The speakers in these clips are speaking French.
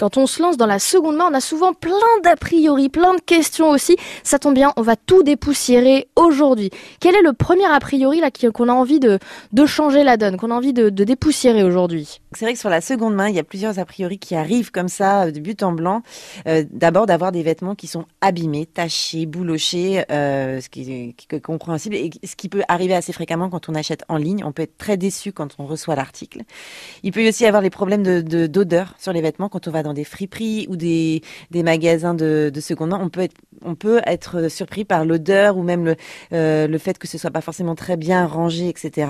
Quand on se lance dans la seconde main, on a souvent plein d'a priori, plein de questions aussi. Ça tombe bien, on va tout dépoussiérer aujourd'hui. Quel est le premier a priori là qu'on a envie de, changer la donne, qu'on a envie de, dépoussiérer aujourd'hui? C'est vrai que sur la seconde main, il y a plusieurs a priori qui arrivent comme ça euh, de but en blanc. Euh, D'abord d'avoir des vêtements qui sont abîmés, tachés, boulochés, euh, ce qui est compréhensible et ce qui peut arriver assez fréquemment quand on achète en ligne. On peut être très déçu quand on reçoit l'article. Il peut aussi avoir les problèmes de d'odeur sur les vêtements quand on va dans des friperies ou des, des magasins de, de seconde main. On peut être, on peut être surpris par l'odeur ou même le, euh, le fait que ce soit pas forcément très bien rangé, etc.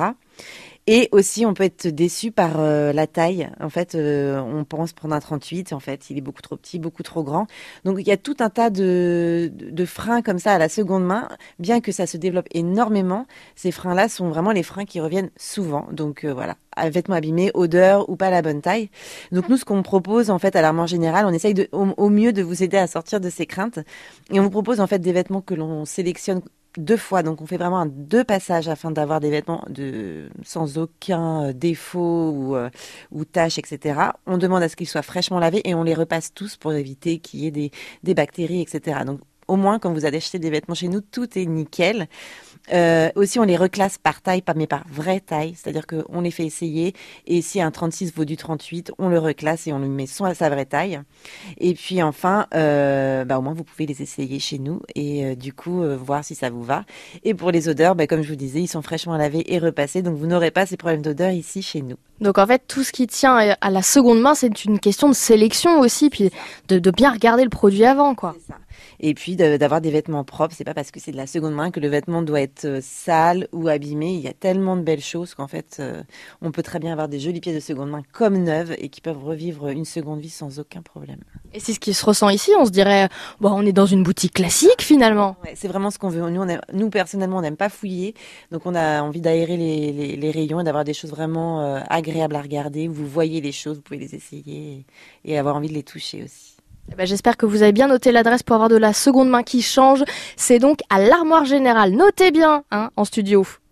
Et aussi, on peut être déçu par euh, la taille. En fait, euh, on pense prendre un 38, en fait, il est beaucoup trop petit, beaucoup trop grand. Donc, il y a tout un tas de, de, freins comme ça à la seconde main. Bien que ça se développe énormément, ces freins-là sont vraiment les freins qui reviennent souvent. Donc, voilà, vêtements abîmés, odeur ou pas la bonne taille. Donc, nous, ce qu'on propose, en fait, à l'armement général, on essaye de, au mieux de vous aider à sortir de ces craintes. Et on vous propose, en fait, des vêtements que l'on sélectionne deux fois. Donc on fait vraiment deux passages afin d'avoir des vêtements sans aucun euh, défaut ou, euh, etc. On demande à ce qu'ils soient fraîchement lavés et on les repasse tous pour éviter qu'il y ait des, des bactéries, etc. Donc au moins quand vous allez acheter des vêtements chez nous, tout est nickel. Euh, aussi, on les reclasse par taille, mais par vraie taille, c'est-à-dire qu'on les fait essayer, et si un 36 vaut du 38, on le reclasse et on lui met son à sa vraie taille. Et puis enfin, euh, bah, au moins vous pouvez les essayer chez nous et euh, du coup voir si ça vous va. Et pour les odeurs, bah, comme je vous disais, ils sont fraîchement lavés et repassés, donc vous n'aurez pas ces problèmes d'odeur ici chez nous. Donc en fait, tout ce qui tient à la seconde main, c'est une question de sélection aussi, puis de, de bien regarder le produit avant, quoi. Ça. Et puis d'avoir des vêtements propres, c'est pas parce que c'est de la seconde main que le vêtement doit être euh, sale ou abîmé. Il y a tellement de belles choses qu'en fait, euh, on peut très bien avoir des jolies pièces de seconde main comme neuves et qui peuvent revivre une seconde vie sans aucun problème. Et c'est ce qui se ressent ici. On se dirait, bon, on est dans une boutique classique finalement. Ouais, c'est vraiment ce qu'on veut. Nous, on nous personnellement, on n'aime pas fouiller, donc on a envie d'aérer les, les, les, rayons et d'avoir des choses vraiment euh, agréables à regarder. Vous voyez les choses, vous pouvez les essayer et, et avoir envie de les toucher aussi. Eh ben, J'espère que vous avez bien noté l'adresse pour avoir de la seconde main qui change. C'est donc à l'armoire générale. Notez bien hein, en studio.